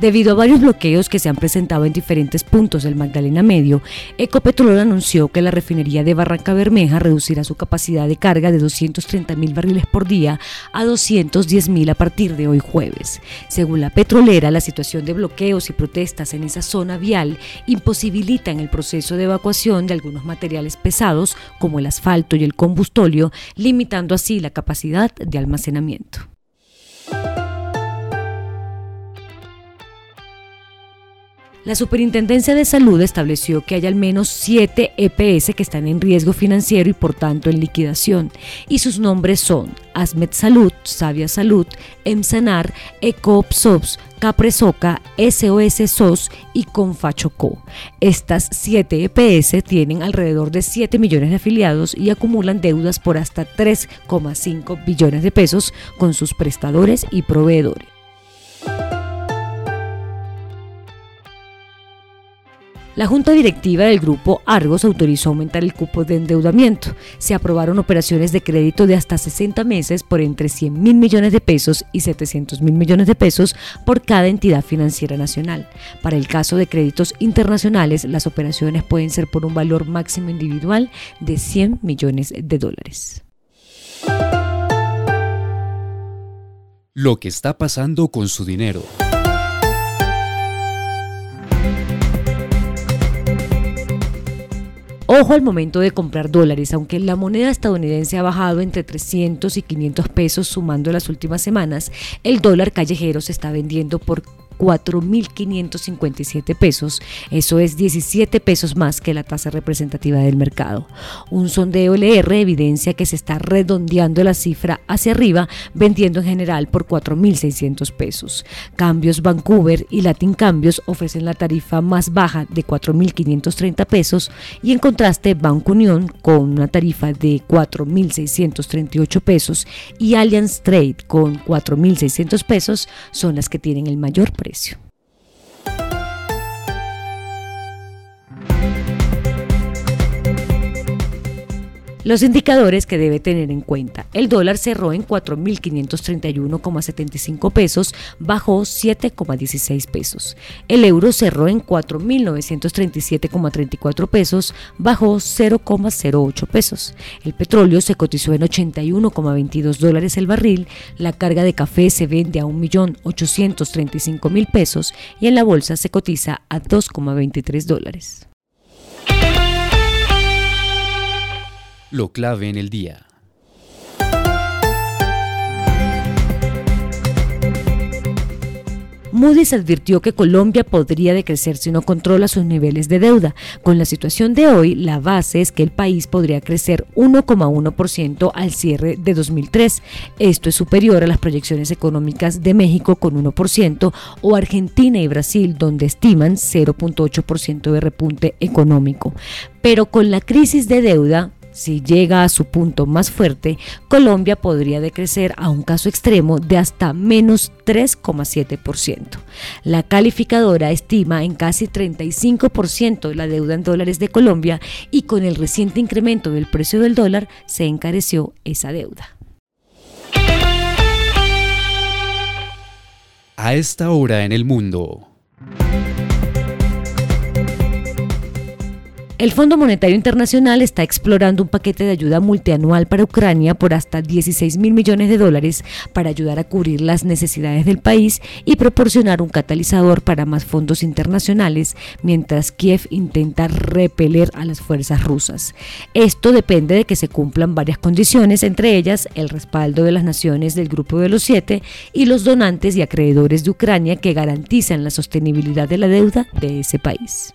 Debido a varios bloqueos que se han presentado en diferentes puntos del Magdalena Medio, Ecopetrol anunció que la refinería de Barranca Bermeja reducirá su capacidad de carga de 230 mil barriles por día a 210 mil a partir de hoy jueves. Según la petrolera, la situación de bloqueos y protestas en esa zona vial imposibilitan el proceso de evacuación de algunos materiales pesados como el asfalto y el combustóleo, limitando así la capacidad de almacenamiento. La Superintendencia de Salud estableció que hay al menos siete EPS que están en riesgo financiero y por tanto en liquidación, y sus nombres son Asmed Salud, Savia Salud, Emsanar, Ecoopsops, Capresoca, SOS SOS y Confachocó. Estas siete EPS tienen alrededor de 7 millones de afiliados y acumulan deudas por hasta 3,5 billones de pesos con sus prestadores y proveedores. La Junta Directiva del Grupo Argos autorizó aumentar el cupo de endeudamiento. Se aprobaron operaciones de crédito de hasta 60 meses por entre 100 mil millones de pesos y 700 mil millones de pesos por cada entidad financiera nacional. Para el caso de créditos internacionales, las operaciones pueden ser por un valor máximo individual de 100 millones de dólares. Lo que está pasando con su dinero. Ojo al momento de comprar dólares, aunque la moneda estadounidense ha bajado entre 300 y 500 pesos sumando las últimas semanas, el dólar callejero se está vendiendo por 4.557 pesos, eso es 17 pesos más que la tasa representativa del mercado. Un sondeo LR evidencia que se está redondeando la cifra hacia arriba, vendiendo en general por 4.600 pesos. Cambios Vancouver y Latin Cambios ofrecen la tarifa más baja de 4.530 pesos y en contraste Banco Unión con una tarifa de 4.638 pesos y Allianz Trade con 4.600 pesos son las que tienen el mayor precio. Maurício. Los indicadores que debe tener en cuenta. El dólar cerró en 4.531,75 pesos, bajó 7,16 pesos. El euro cerró en 4.937,34 pesos, bajó 0,08 pesos. El petróleo se cotizó en 81,22 dólares el barril. La carga de café se vende a 1.835.000 pesos y en la bolsa se cotiza a 2,23 dólares. Lo clave en el día. Moody's advirtió que Colombia podría decrecer si no controla sus niveles de deuda. Con la situación de hoy, la base es que el país podría crecer 1,1% al cierre de 2003. Esto es superior a las proyecciones económicas de México con 1% o Argentina y Brasil, donde estiman 0.8% de repunte económico. Pero con la crisis de deuda, si llega a su punto más fuerte, Colombia podría decrecer a un caso extremo de hasta menos 3,7%. La calificadora estima en casi 35% la deuda en dólares de Colombia y con el reciente incremento del precio del dólar se encareció esa deuda. A esta hora en el mundo. El Fondo Monetario Internacional está explorando un paquete de ayuda multianual para Ucrania por hasta 16 mil millones de dólares para ayudar a cubrir las necesidades del país y proporcionar un catalizador para más fondos internacionales, mientras Kiev intenta repeler a las fuerzas rusas. Esto depende de que se cumplan varias condiciones, entre ellas el respaldo de las naciones del Grupo de los Siete y los donantes y acreedores de Ucrania que garantizan la sostenibilidad de la deuda de ese país.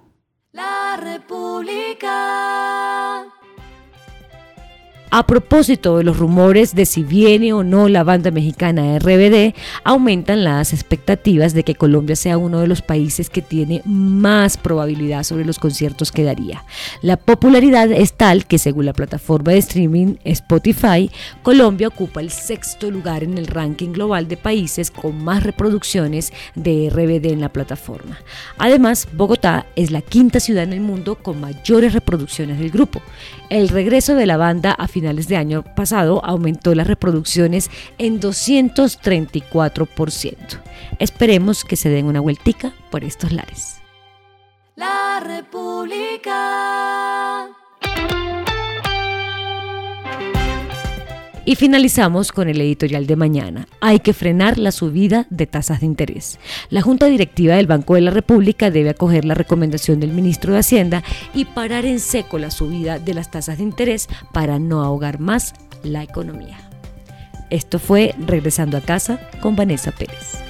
A propósito de los rumores de si viene o no la banda mexicana RBD, aumentan las expectativas de que Colombia sea uno de los países que tiene más probabilidad sobre los conciertos que daría. La popularidad es tal que según la plataforma de streaming Spotify, Colombia ocupa el sexto lugar en el ranking global de países con más reproducciones de RBD en la plataforma. Además, Bogotá es la quinta ciudad en el mundo con mayores reproducciones del grupo. El regreso de la banda a finales de año pasado aumentó las reproducciones en 234%. Esperemos que se den una vueltica por estos lares. Y finalizamos con el editorial de mañana. Hay que frenar la subida de tasas de interés. La Junta Directiva del Banco de la República debe acoger la recomendación del ministro de Hacienda y parar en seco la subida de las tasas de interés para no ahogar más la economía. Esto fue Regresando a casa con Vanessa Pérez.